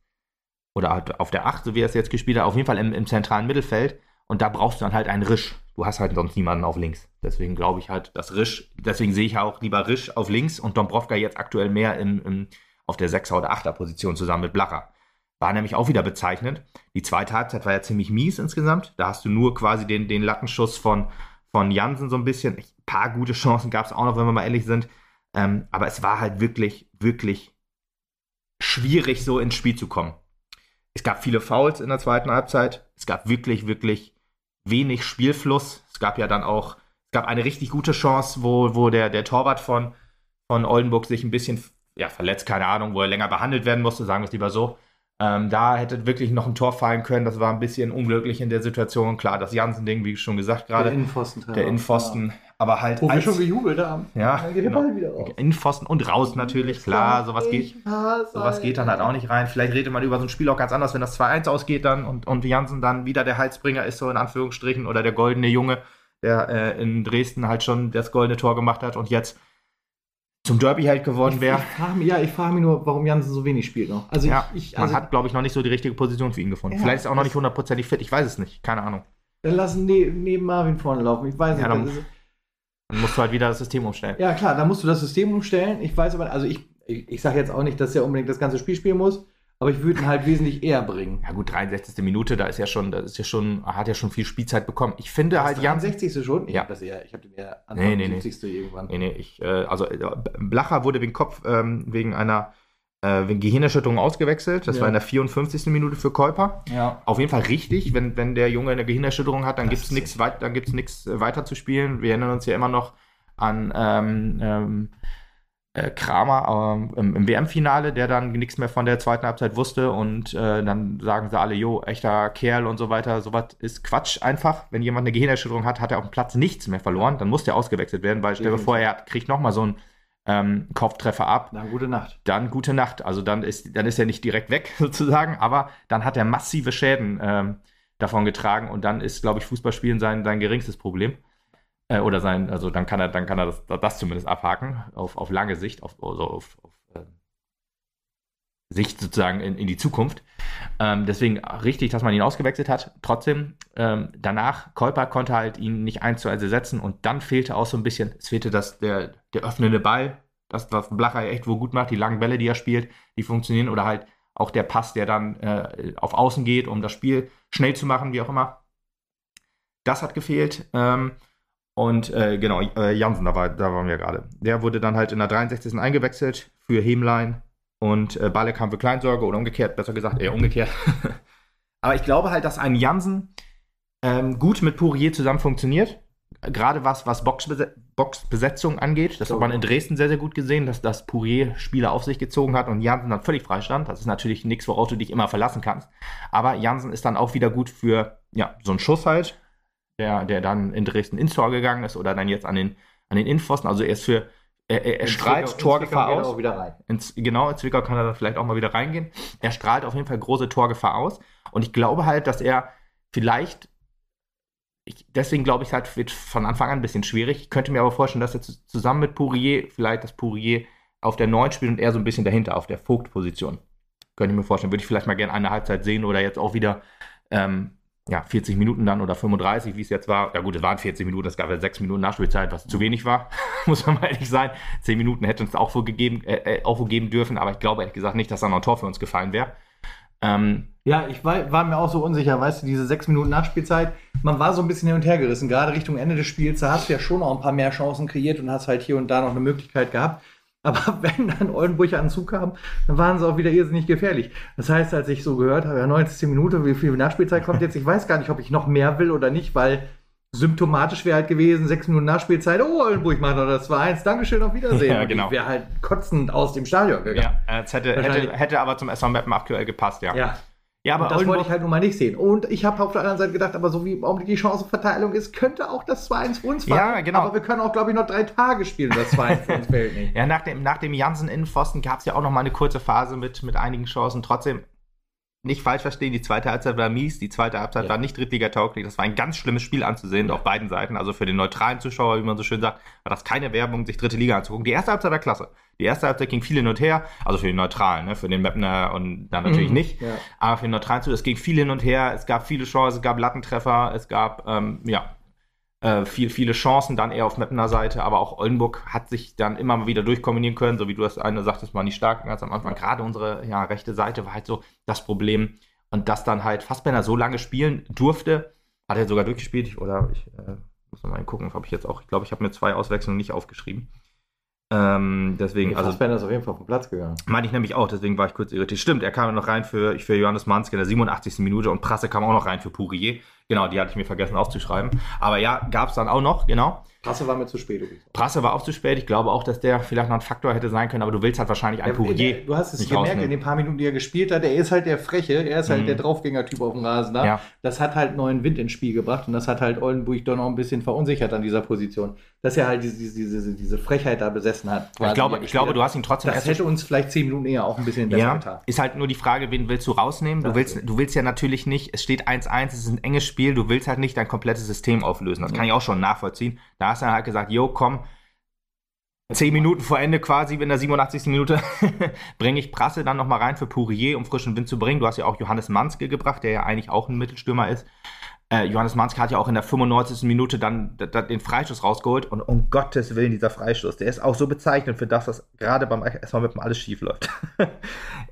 oder halt auf der 8, so wie er es jetzt gespielt hat, auf jeden Fall im, im zentralen Mittelfeld. Und da brauchst du dann halt einen Risch. Du hast halt sonst niemanden auf links. Deswegen glaube ich halt, dass Risch, deswegen sehe ich auch lieber Risch auf links und Dombrovka jetzt aktuell mehr im, im, auf der 6er oder 8er Position zusammen mit Blacher. War nämlich auch wieder bezeichnend. Die zweite Halbzeit war ja ziemlich mies insgesamt. Da hast du nur quasi den, den Lattenschuss von, von Jansen so ein bisschen. Ein paar gute Chancen gab es auch noch, wenn wir mal ehrlich sind. Ähm, aber es war halt wirklich, wirklich schwierig, so ins Spiel zu kommen. Es gab viele Fouls in der zweiten Halbzeit. Es gab wirklich, wirklich wenig Spielfluss. Es gab ja dann auch, es gab eine richtig gute Chance, wo, wo der, der Torwart von, von Oldenburg sich ein bisschen ja, verletzt, keine Ahnung, wo er länger behandelt werden musste, sagen wir es lieber so. Ähm, da hätte wirklich noch ein Tor fallen können. Das war ein bisschen unglücklich in der Situation. Klar, das Jansen-Ding, wie schon gesagt gerade. Der Innenpfosten. Der Innenpfosten. aber halt. Wo wir als- schon gejubelt haben. ja, Dann geht der genau. Ball wieder raus. In Pfosten und raus natürlich, klar, sowas geht. Sowas geht dann halt auch nicht rein. Vielleicht redet man über so ein Spiel auch ganz anders, wenn das 2-1 ausgeht dann und, und Jansen dann wieder der Heilsbringer ist, so in Anführungsstrichen, oder der goldene Junge, der äh, in Dresden halt schon das goldene Tor gemacht hat und jetzt zum Derby-Held geworden wäre. Ich frage mich, ja, ich frage mich nur, warum Jansen so wenig spielt noch. Also Ja, ich, ich man also, hat, glaube ich, noch nicht so die richtige Position für ihn gefunden. Ja, Vielleicht ist er auch noch nicht hundertprozentig fit, ich weiß es nicht, keine Ahnung. dann lassen ne, neben Marvin vorne laufen. Ich weiß Ja, nicht. dann- Dann musst du halt wieder das System umstellen. ja, klar, da musst du das System umstellen. Ich weiß aber, also ich, ich, ich sage jetzt auch nicht, dass er unbedingt das ganze Spiel spielen muss, aber ich würde ihn halt wesentlich eher bringen. Ja gut, 63. Minute, da ist ja schon, das ist ja schon, hat ja schon viel Spielzeit bekommen. Ich finde halt Jansen. 63. schon? Ich Ja. habe das eher, ich habe den eher Nee, nee, nee. 70. irgendwann. Nee, nee, ich, äh, also äh, Blacher wurde wegen Kopf, ähm, wegen einer äh, wegen Gehirnerschütterung ausgewechselt. Das Ja. war in der 54. Minute für Käuper. Ja. Auf jeden Fall richtig, wenn, wenn der Junge eine Gehirnerschütterung hat, dann Das gibt es nichts weit, dann gibt's nichts äh, weiter zu spielen. Wir erinnern uns ja immer noch an ähm, ähm, äh, Kramer ähm, im, im WM-Finale, der dann nichts mehr von der zweiten Halbzeit wusste und äh, dann sagen sie alle, jo, echter Kerl und so weiter. Sowas ist Quatsch einfach. Wenn jemand eine Gehirnerschütterung hat, hat er auf dem Platz nichts mehr verloren, dann muss der ausgewechselt werden, weil stell dir vor, er kriegt nochmal so einen ähm, Kopftreffer ab Na, gute Nacht. dann gute Nacht. Also dann ist, dann ist er nicht direkt weg sozusagen, aber dann hat er massive Schäden ähm, davon getragen und dann ist, glaube ich, Fußballspielen sein, sein geringstes Problem. Äh, oder sein, also dann kann er, dann kann er das, das zumindest abhaken, auf, auf lange Sicht, auf, also auf, auf äh, Sicht sozusagen in, in die Zukunft. Ähm, deswegen richtig, dass man ihn ausgewechselt hat. Trotzdem, ähm, danach, Kolper konnte halt ihn nicht eins zu eins ersetzen und dann fehlte auch so ein bisschen, es fehlte das, der, der öffnende Ball, das, was Blacher echt wohl gut macht, die langen Bälle, die er spielt, die funktionieren oder halt auch der Pass, der dann äh, auf Außen geht, um das Spiel schnell zu machen, wie auch immer. Das hat gefehlt. Ähm, und äh, genau, äh, Jansen, da, war, da waren wir gerade. Der wurde dann halt in der 63. eingewechselt für Hemlein und äh, Balle kam für Kleinsorge oder umgekehrt, besser gesagt, eher umgekehrt. Aber ich glaube halt, dass ein Jansen ähm, gut mit Pourier zusammen funktioniert. Gerade was, was Boxbese Boxbesetzung angeht. Das hat man in Dresden sehr, sehr gut gesehen, dass das Pourier Spieler auf sich gezogen hat und Jansen dann völlig frei stand. Das ist natürlich nichts, worauf du dich immer verlassen kannst. Aber Jansen ist dann auch wieder gut für ja, so einen Schuss halt, der, der dann in Dresden ins Tor gegangen ist oder dann jetzt an den, an den Innenpfosten. Also er ist für, er, er, er strahlt Torgefahr aus. Auch wieder rein. Ins, genau, in Zwickau kann er dann vielleicht auch mal wieder reingehen. Er strahlt auf jeden Fall große Torgefahr aus. Und ich glaube halt, dass er vielleicht, ich, deswegen glaube ich halt, wird von Anfang an ein bisschen schwierig. Ich könnte mir aber vorstellen, dass er zu, zusammen mit Pourier, vielleicht das Pourier auf der 9 spielt und er so ein bisschen dahinter, auf der Vogt-Position. Könnte ich mir vorstellen. Würde ich vielleicht mal gerne eine Halbzeit sehen oder jetzt auch wieder ähm, ja, 40 Minuten dann oder 35, wie es jetzt war. Ja gut, es waren 40 Minuten, es gab ja 6 Minuten Nachspielzeit, was zu wenig war, muss man mal ehrlich sein. 10 Minuten hätte uns auch wohl gegeben, äh, äh, auch wohl geben dürfen, aber ich glaube ehrlich gesagt nicht, dass da noch ein Tor für uns gefallen wäre. Ähm, Ja, ich war, war mir auch so unsicher, weißt du, diese sechs Minuten Nachspielzeit, man war so ein bisschen hin und her gerissen, gerade Richtung Ende des Spiels, da hast du ja schon noch ein paar mehr Chancen kreiert und hast halt hier und da noch eine Möglichkeit gehabt. Aber wenn dann Oldenburg an Zug kam, dann waren sie auch wieder irrsinnig gefährlich. Das heißt, als ich so gehört habe, ja, 90 Minuten, wie viel Nachspielzeit kommt jetzt, ich weiß gar nicht, ob ich noch mehr will oder nicht, weil symptomatisch wäre halt gewesen, sechs Minuten Nachspielzeit, oh, Oldenburg macht noch das 2-1, Dankeschön, auf Wiedersehen. Ja, Und genau. Ich wäre halt kotzend aus dem Stadion gegangen. ja, es hätte, hätte, hätte aber zum SV Meppen aktuell gepasst, ja. ja. Ja Aber aber das wollte Oldenburg, ich halt nun mal nicht sehen. Und ich habe auf der anderen Seite gedacht, aber so wie im Augenblick die Chancenverteilung ist, könnte auch das 2-1 für uns fallen. Ja, genau. Aber wir können auch, glaube ich, noch drei Tage spielen, das 2-1 für uns fällt nicht. ja, nach dem, nach dem Jansen-Innenpfosten gab es ja auch noch mal eine kurze Phase mit, mit einigen Chancen. Trotzdem, nicht falsch verstehen, die zweite Halbzeit war mies, die zweite Halbzeit Ja. war nicht Drittliga-tauglich. Das war ein ganz schlimmes Spiel anzusehen, auf beiden Seiten. Also für den neutralen Zuschauer, wie man so schön sagt, war das keine Werbung, sich dritte Liga anzugucken. Die erste Halbzeit war klasse. Die erste Halbzeit ging viel hin und her, also für den Neutralen, ne? für den Mapner und dann natürlich Mhm. nicht. Ja. Aber für den Neutralen es ging viel hin und her, es gab viele Chancen, es gab Lattentreffer, es gab, ähm, ja, äh, viel, viele Chancen dann eher auf Mappener Seite, aber auch Oldenburg hat sich dann immer mal wieder durchkombinieren können, so wie du das eine sagtest, mal nicht stark ganz am Anfang. Gerade unsere ja, rechte Seite war halt so das Problem. Und dass dann halt Fassbender so lange spielen durfte, hat er sogar durchgespielt, ich, oder ich äh, muss noch mal gucken, habe ich jetzt auch, ich glaube, ich habe mir zwei Auswechslungen nicht aufgeschrieben. Ähm, deswegen, also Fassbender ist auf jeden Fall vom Platz gegangen. meine ich nämlich auch, deswegen war ich kurz irritiert. Stimmt, er kam noch rein für, für Johannes Manske in der 87. Minute und Prasse kam auch noch rein für Pourier. Genau, die hatte ich mir vergessen aufzuschreiben. Aber ja, gab es dann auch noch, genau. Prasse war mir zu spät. übrigens. Prasse war auch zu spät. Ich glaube auch, dass der vielleicht noch ein Faktor hätte sein können, aber du willst halt wahrscheinlich ein Der- Pourier. Du hast es gemerkt rausnehmen. in den paar Minuten, die er gespielt hat. Er ist halt der Freche, er ist halt Mhm. der Draufgänger-Typ auf dem Rasen da. Ja. Das hat halt neuen Wind ins Spiel gebracht und das hat halt Oldenburg doch noch ein bisschen verunsichert an dieser Position. Dass er halt diese, diese, diese, Frechheit da besessen hat. Ich glaube, ich glaube, du hast ihn trotzdem Das hätte uns vielleicht zehn Minuten eher auch ein bisschen besser Ja, getan. ist halt nur die Frage, wen willst du rausnehmen? Du willst, du willst ja natürlich nicht, es steht 1-1, es ist ein enges Spiel, du willst halt nicht dein komplettes System auflösen. Das kann ich auch schon nachvollziehen. Da hast du halt gesagt, jo, komm, zehn Minuten vor Ende quasi, in der 87. Minute, bringe ich Prasse dann nochmal rein für Pourier, um frischen Wind zu bringen. Du hast ja auch Johannes Manske gebracht, der ja eigentlich auch ein Mittelstürmer ist. Äh, Johannes Manske hat ja auch in der 95. Minute dann den Freistoß rausgeholt und um Gottes Willen, dieser Freistoß, der ist auch so bezeichnend für das, was gerade beim erstmal mit dem alles schief läuft.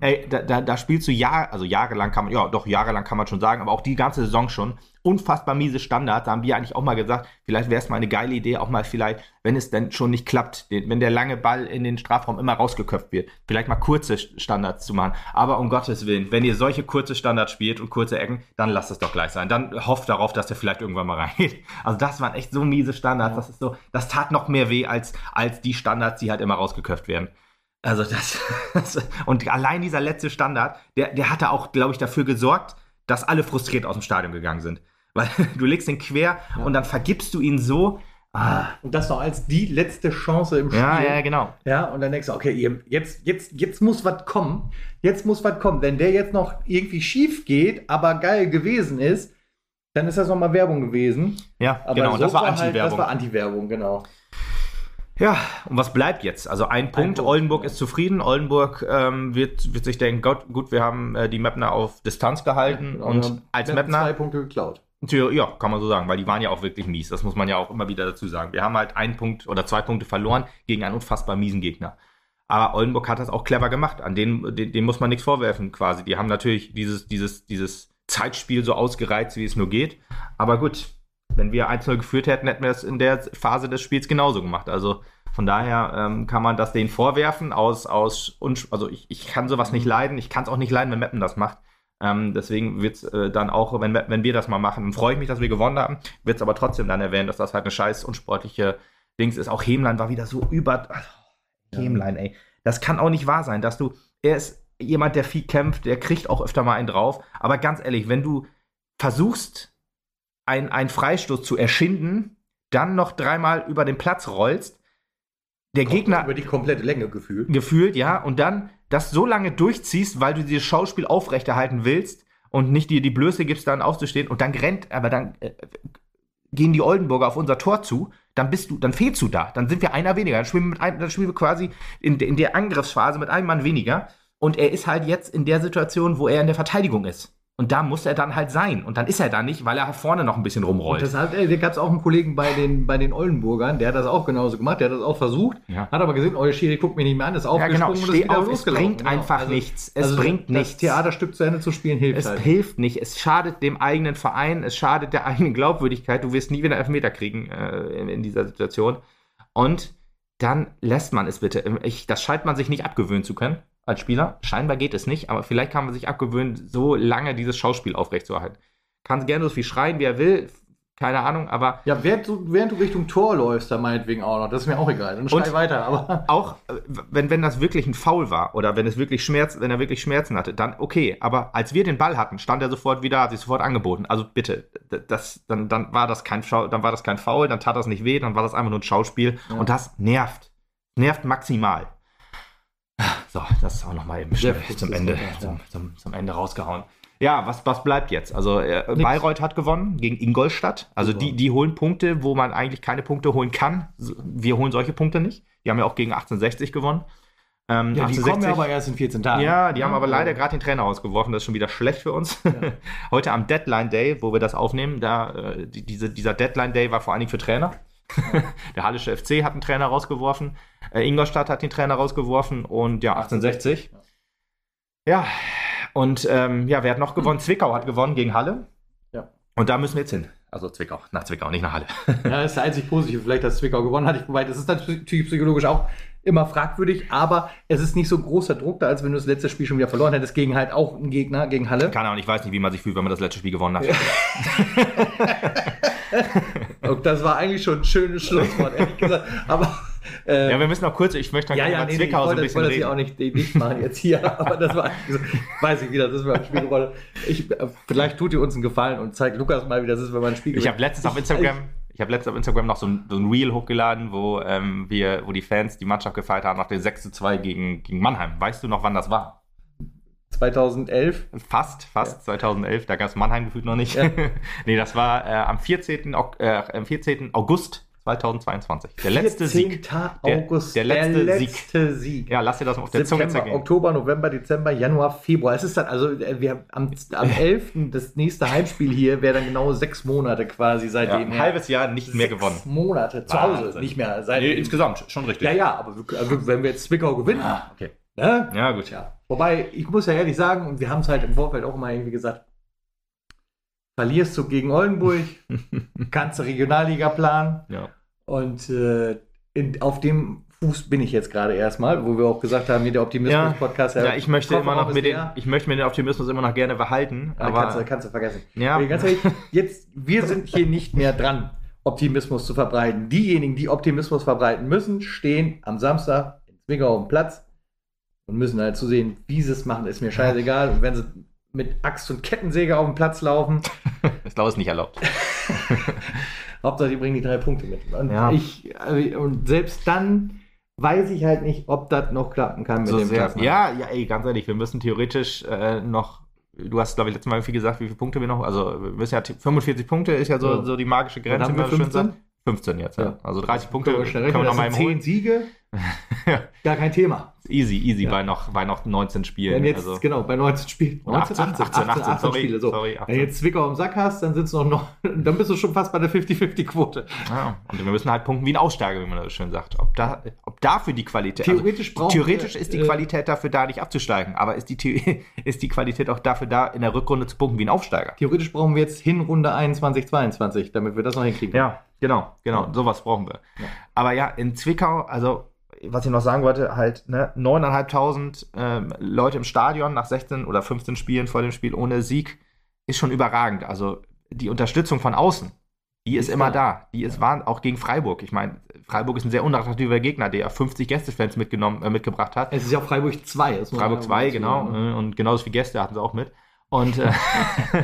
Ey, da, da, da spielst du Jahr, also jahrelang kann man, ja, doch jahrelang kann man schon sagen, aber auch die ganze Saison schon. Unfassbar miese Standards. Da haben wir eigentlich auch mal gesagt, vielleicht wäre es mal eine geile Idee, auch mal vielleicht, wenn es denn schon nicht klappt, den, wenn der lange Ball in den Strafraum immer rausgeköpft wird, vielleicht mal kurze Standards zu machen. Aber um Gottes Willen, wenn ihr solche kurze Standards spielt und kurze Ecken, dann lasst es doch gleich sein. Dann hofft darauf, dass der vielleicht irgendwann mal reingeht. Also das waren echt so miese Standards. Das ist so, das tat noch mehr weh als, als die Standards, die halt immer rausgeköpft werden. Also das, das und allein dieser letzte Standard, der, der hatte auch, glaube ich, dafür gesorgt, dass alle frustriert aus dem Stadion gegangen sind. Weil du legst ihn quer Ja. und dann vergibst du ihn so. Ah, Und das noch als die letzte Chance im Spiel. ja, ja, genau. Ja, und dann denkst du, okay, jetzt, jetzt, jetzt muss was kommen. Jetzt muss was kommen. Wenn der jetzt noch irgendwie schief geht, aber geil gewesen ist, dann ist das nochmal Werbung gewesen. Ja, Aber genau. so das war Halt, das Anti-Werbung. war Anti-Werbung, genau. Ja, und was bleibt jetzt? Also ein Punkt, Punkt, Oldenburg ja. ist zufrieden. Oldenburg ähm, wird, wird sich denken, Gott, gut, wir haben äh, die Mapner auf Distanz gehalten. Genau, und als haben zwei Mapner, Punkte geklaut. Ja, kann man so sagen, weil die waren ja auch wirklich mies. Das muss man ja auch immer wieder dazu sagen. Wir haben halt einen Punkt oder zwei Punkte verloren gegen einen unfassbar miesen Gegner. Aber Oldenburg hat das auch clever gemacht. An denen, den, denen muss man nichts vorwerfen, quasi. Die haben natürlich dieses, dieses, dieses Zeitspiel so ausgereizt, wie es nur geht. Aber gut, wenn wir 1-0 geführt hätten, hätten wir es in der Phase des Spiels genauso gemacht. Also von daher ähm, kann man das denen vorwerfen aus, aus also ich, ich kann sowas nicht leiden. Ich kann es auch nicht leiden, wenn Meppen das macht. Ähm, deswegen wird es äh, dann auch, wenn, wenn wir das mal machen, dann freue ich mich, dass wir gewonnen haben. Wird es aber trotzdem dann erwähnen, dass das halt eine scheiß unsportliche Dings ist. Auch Hemlein war wieder so über. Ach, Ja. Hemlein, ey. Das kann auch nicht wahr sein, dass du. Er ist jemand, der viel kämpft, der kriegt auch öfter mal einen drauf. Aber ganz ehrlich, wenn du versuchst, ein- einen Freistoß zu erschinden, dann noch dreimal über den Platz rollst, der Gegner Über die komplette Länge gefühlt. gefühlt, ja, und dann das so lange durchziehst, weil du dieses Schauspiel aufrechterhalten willst und nicht dir die Blöße gibst, dann aufzustehen und dann rennt, aber dann äh, gehen die Oldenburger auf unser Tor zu, dann bist du, dann fehlst du da, dann sind wir einer weniger, dann spielen wir, mit ein, dann spielen wir quasi in, in der Angriffsphase mit einem Mann weniger. Und er ist halt jetzt in der Situation, wo er in der Verteidigung ist. Und da muss er dann halt sein. Und dann ist er da nicht, weil er vorne noch ein bisschen Und rumrollt. das hat, ey, da gab es auch einen Kollegen bei den, bei den Oldenburgern, der hat das auch genauso gemacht, der hat das auch versucht, Ja. hat aber gesehen, oh, der Schiri guckt mich nicht mehr an, ist ja, aufgesprungen genau, und ist wieder auf, es bringt Genau. einfach Also- nichts. Es also bringt das nichts. Theaterstück zu Ende zu spielen hilft Es halt. hilft nicht. Es schadet dem eigenen Verein, es schadet der eigenen Glaubwürdigkeit. Du wirst nie wieder Elfmeter kriegen äh, in, in dieser Situation. Und dann lässt man es bitte. Ich, das scheint man sich nicht abgewöhnen zu können als Spieler. Scheinbar geht es nicht, aber vielleicht kann man sich abgewöhnen, so lange dieses Schauspiel aufrechtzuerhalten. Kann gerne so viel schreien, wie er will. Keine Ahnung, aber Ja, während du, während du Richtung Tor läufst, da meinetwegen auch noch. Das ist mir auch egal. Dann schrei weiter. Aber auch wenn, wenn das wirklich ein Foul war oder wenn es wirklich Schmerz, wenn er wirklich Schmerzen hatte, dann okay. Aber als wir den Ball hatten, stand er sofort wieder, hat sich sofort angeboten. Also bitte, das, dann, dann war das kein dann war das kein Foul, dann tat das nicht weh, dann war das einfach nur ein Schauspiel Ja. und das nervt, nervt maximal. So, das ist auch noch mal eben schnell zum Ende, ja. zum, zum, zum Ende rausgehauen. Ja, was, was bleibt jetzt? Also äh. Bayreuth hat gewonnen gegen Ingolstadt. Also Super. die, die holen Punkte, wo man eigentlich keine Punkte holen kann. Wir holen solche Punkte nicht. Die haben ja auch gegen 1860 gewonnen. Ähm, ja, die 1860 kommen ja aber erst in 14 Tagen. ja, die haben aber leider gerade den Trainer rausgeworfen. Das ist schon wieder schlecht für uns. Ja. Heute am Deadline Day, wo wir das aufnehmen, da, äh, die, diese, dieser Deadline Day war vor allen Dingen für Trainer. Der Hallische FC hat einen Trainer rausgeworfen. Äh, Ingolstadt hat den Trainer rausgeworfen und ja, 1860. Ja, und ähm, ja, wer hat noch gewonnen? Zwickau hat gewonnen gegen Halle. Ja. Und da müssen wir jetzt hin. Also Zwickau, nach Zwickau, nicht nach Halle. Ja, das ist der einzig Positive, vielleicht, dass Zwickau gewonnen hat. Ich, wobei, das ist natürlich psychologisch auch immer fragwürdig, aber es ist nicht so großer Druck da, als wenn du das letzte Spiel schon wieder verloren hättest gegen halt auch einen Gegner, gegen Halle. Keine Ahnung, ich weiß nicht, wie man sich fühlt, wenn man das letzte Spiel gewonnen hat. Und das war eigentlich schon ein schönes Schlusswort, ehrlich gesagt. Aber äh, ja, wir müssen noch kurz, ich möchte noch ja, ja, über nee, Zwickau nee, so ein bisschen ich reden. das auch nicht, nicht machen jetzt hier, aber das war, so, weiß ich wieder, das ist mir ein Spiel Ich, äh, vielleicht tut ihr uns einen Gefallen und zeigt Lukas mal, wie das ist, wenn man ein Spiel Ich habe letztens auf Instagram, ich habe letztens auf Instagram noch so ein, so ein Reel hochgeladen, wo ähm, wir, wo die Fans die Mannschaft gefeiert haben nach dem 6 zu 2 gegen, gegen Mannheim. Weißt du noch, wann das war? 2011? Fast, fast, ja. 2011, da gab es Mannheim gefühlt noch nicht. Ja. nee, das war äh, am, 14. äh, am 14. August 2022. Der letzte Sieg. August, der, der, letzte, der letzte Sieg. Sieg. Ja, lass dir das auf der September, Zunge zergehen. Oktober, November, Dezember, Januar, Februar. Es ist dann, also äh, wir am, am 11. das nächste Heimspiel hier wäre dann genau sechs Monate quasi seitdem. Ja, ein halbes Jahr nicht mehr gewonnen. Sechs Monate zu Wahnsinn. Hause, nicht mehr. Seit nee, insgesamt, schon richtig. Ja, ja, aber also, wenn wir jetzt Zwickau gewinnen. Ah, okay. Ne? Ja, gut. Ja. Wobei, ich muss ja ehrlich sagen, und wir haben es halt im Vorfeld auch immer irgendwie gesagt, verlierst du gegen Oldenburg, kannst du Regionalliga planen. Ja. Und äh, in, auf dem Fuß bin ich jetzt gerade erstmal, wo wir auch gesagt haben, hier der Optimismus-Podcast. Ja, ja, ich möchte immer noch mit den, ich möchte mir den Optimismus immer noch gerne behalten. Aber kannst, du, kannst du vergessen. Ja. Ganz ehrlich, jetzt, wir sind hier nicht mehr dran, Optimismus zu verbreiten. Diejenigen, die Optimismus verbreiten müssen, stehen am Samstag in Zwickau auf dem Platz und müssen halt zu sehen, wie sie es machen, ist mir scheißegal. Und wenn sie mit Axt und Kettensäge auf dem Platz laufen. ich glaube, ist nicht erlaubt. Hauptsache, die bringen die drei Punkte mit. Und, ja. ich, also, und selbst dann weiß ich halt nicht, ob das noch klappen kann mit so dem sehr, Ja, ja, ey, ganz ehrlich, wir müssen theoretisch äh, noch. Du hast, glaube ich, letztes Mal viel gesagt, wie viele Punkte wir noch. Also, wir müssen ja 45 Punkte ist ja so, ja. so die magische Grenze. Haben wir 15? 15 jetzt, ja. Also 30 Punkte können wir, können wir noch mal 10 Siege. Gar kein Thema. Easy, easy ja. bei, noch, bei noch 19 Spielen. Wenn jetzt, also. genau, bei 19 Spielen. 19, 18, 18, 18, 18, 18 sorry, Spiele. So. sorry 18. Wenn jetzt Zwickau im Sack hast, dann sind's noch, noch dann bist du schon fast bei der 50-50-Quote. Ja, und wir müssen halt punkten wie ein Aussteiger, wie man das schön sagt. Ob, da, ob dafür die Qualität. Theoretisch, also, theoretisch ist die äh, Qualität dafür da, nicht abzusteigen. Aber ist die, ist die Qualität auch dafür da, in der Rückrunde zu punkten wie ein Aufsteiger? Theoretisch brauchen wir jetzt Hinrunde 21, 22, damit wir das noch hinkriegen. Ja, genau, genau. Sowas brauchen wir. Ja. Aber ja, in Zwickau, also was ich noch sagen wollte, halt ne, 9.500 ähm, Leute im Stadion nach 16 oder 15 Spielen vor dem Spiel ohne Sieg ist schon überragend. Also die Unterstützung von außen, die ist, ist immer da. da. Die ist ja. war auch gegen Freiburg. Ich meine, Freiburg ist ein sehr unattraktiver Gegner, der 50 Gästefans mitgenommen, äh, mitgebracht hat. Es ist ja auch Freiburg 2. Freiburg 2, genau. Ne? Und genauso viele Gäste hatten sie auch mit. Und, äh,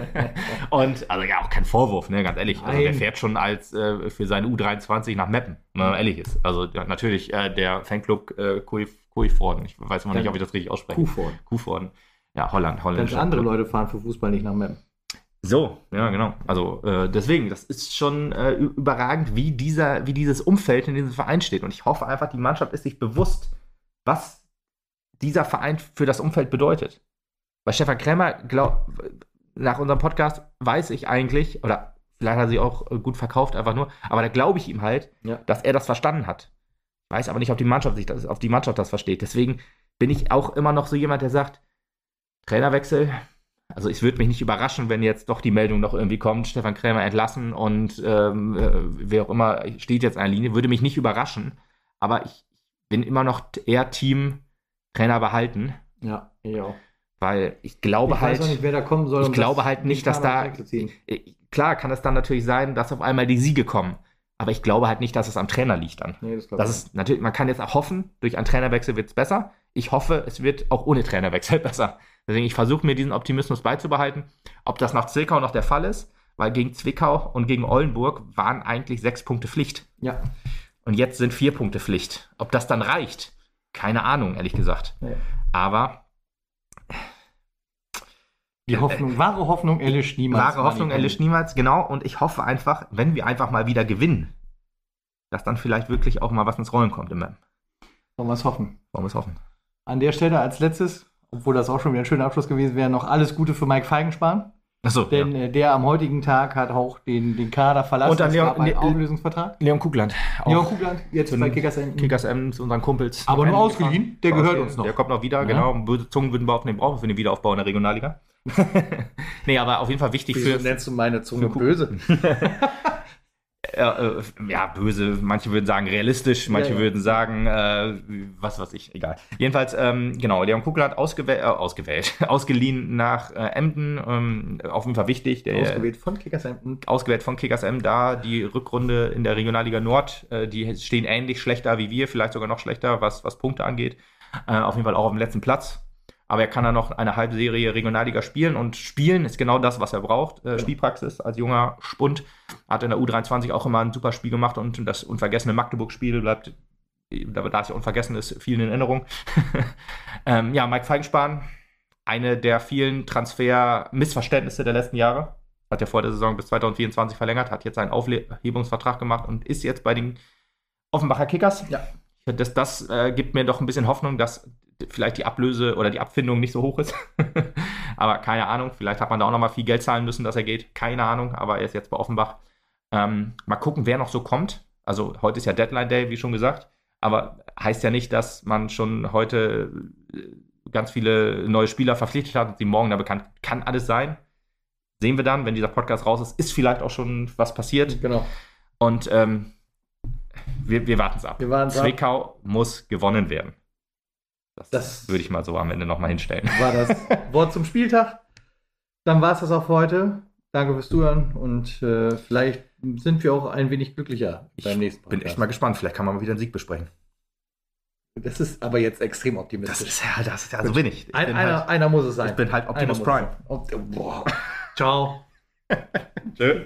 und also ja, auch kein Vorwurf, ne, ganz ehrlich. Also wer fährt schon als äh, für seine U23 nach Meppen, wenn man ehrlich ist. Also natürlich äh, der Fanclub äh, Kuiforden. Ich weiß immer nicht, ob ich das richtig ausspreche. Kuhforden. Kuhforden. Ja, Holland, Holland. Ganz andere Leute fahren für Fußball nicht nach Meppen. So, ja, genau. Also äh, deswegen, das ist schon äh, überragend, wie, dieser, wie dieses Umfeld in diesem Verein steht. Und ich hoffe einfach, die Mannschaft ist sich bewusst, was dieser Verein für das Umfeld bedeutet. Bei Stefan Krämer, glaub, nach unserem Podcast weiß ich eigentlich, oder vielleicht hat er sich auch gut verkauft, einfach nur, aber da glaube ich ihm halt, ja. dass er das verstanden hat. Weiß aber nicht, ob die Mannschaft sich das, ob die Mannschaft das versteht. Deswegen bin ich auch immer noch so jemand, der sagt, Trainerwechsel, also es würde mich nicht überraschen, wenn jetzt doch die Meldung noch irgendwie kommt, Stefan Krämer entlassen und ähm, äh, wer auch immer steht jetzt an der Linie, würde mich nicht überraschen. Aber ich bin immer noch eher Team Trainer behalten. Ja, ich auch. Weil ich glaube ich halt. Nicht, wer da kommen soll. Ich um glaube halt nicht, dass da. Äh, klar kann es dann natürlich sein, dass auf einmal die Siege kommen. Aber ich glaube halt nicht, dass es am Trainer liegt dann. Nee, das, das ist natürlich, man kann jetzt auch hoffen, durch einen Trainerwechsel wird es besser. Ich hoffe, es wird auch ohne Trainerwechsel besser. Deswegen, ich versuche mir diesen Optimismus beizubehalten. Ob das nach Zwickau noch der Fall ist, weil gegen Zwickau und gegen Oldenburg waren eigentlich sechs Punkte Pflicht. Ja. Und jetzt sind vier Punkte Pflicht. Ob das dann reicht, keine Ahnung, ehrlich gesagt. Ja. Aber die Hoffnung, wahre Hoffnung erlischt niemals. Wahre Hoffnung erlischt niemals, genau. Und ich hoffe einfach, wenn wir einfach mal wieder gewinnen, dass dann vielleicht wirklich auch mal was ins Rollen kommt im Wollen wir es hoffen. Wollen wir es hoffen. An der Stelle als letztes, obwohl das auch schon wieder ein schöner Abschluss gewesen wäre, noch alles Gute für Mike Feigenspahn. Achso. Denn ja. äh, der am heutigen Tag hat auch den, den Kader verlassen. Und dann Leon, einen Auflösungsvertrag. Leon Kugland. Leon Kugland, jetzt bei Kickers M. Kickers M zu unseren Kumpels. Aber nur ausgeliehen, der gehört uns noch. Der kommt noch wieder, Ja. genau. Böse Zungen würden behaupten, den brauchen wir für den Wiederaufbau in der Regionalliga. Nee, aber auf jeden Fall wichtig Wieso für. nennst du meine Zunge böse? äh, ja, böse. Manche würden sagen realistisch, manche Ja, ja. würden sagen, äh, was weiß ich, egal. Jedenfalls, ähm, genau, Leon Kugler hat ausgewählt, äh, ausgewählt, ausgeliehen nach äh, Emden. Ähm, auf jeden Fall wichtig. Der, Ausgewählt von Kickershampton. ausgewählt von Kickers M da. Die Rückrunde in der Regionalliga Nord, äh, die stehen ähnlich schlechter wie wir, vielleicht sogar noch schlechter, was, was Punkte angeht. Äh, auf jeden Fall auch auf dem letzten Platz. Aber er kann dann noch eine Halbserie Regionalliga spielen und spielen ist genau das, was er braucht. Äh. Spielpraxis als junger Spund. Hat in der U23 auch immer ein super Spiel gemacht und das unvergessene Magdeburg-Spiel bleibt, da da es ja unvergessen ist, vielen in Erinnerung. ähm, ja, Mike Feigenspahn, eine der vielen Transfer-Missverständnisse der letzten Jahre. Hat ja vor der Saison bis 2024 verlängert, hat jetzt einen Aufhebungsvertrag gemacht und ist jetzt bei den Offenbacher Kickers. Ja. Das, das äh, gibt mir doch ein bisschen Hoffnung, dass vielleicht die Ablöse oder die Abfindung nicht so hoch ist. aber keine Ahnung, vielleicht hat man da auch noch mal viel Geld zahlen müssen, dass er geht. Keine Ahnung, aber er ist jetzt bei Offenbach. Ähm, mal gucken, wer noch so kommt. Also heute ist ja Deadline Day, wie schon gesagt. Aber heißt ja nicht, dass man schon heute äh, ganz viele neue Spieler verpflichtet hat und die morgen da bekannt. Kann alles sein. Sehen wir dann, wenn dieser Podcast raus ist, ist vielleicht auch schon was passiert. Genau. Und ähm, wir, wir warten es ab. Wir Zwickau muss gewonnen werden. Das, Das- würde ich mal so am Ende nochmal hinstellen. war das Wort zum Spieltag. Dann war es das auch für heute. Danke fürs Zuhören und äh, vielleicht sind wir auch ein wenig glücklicher Ich beim nächsten Bin echt mal gespannt. Vielleicht kann man mal wieder einen Sieg besprechen. Das ist aber jetzt extrem optimistisch. ja, das, ja, so bin ich. ich Ein, bin einer, halt, einer muss es sein. ich bin halt Optimus Prime. Boah. Ciao. Tschö.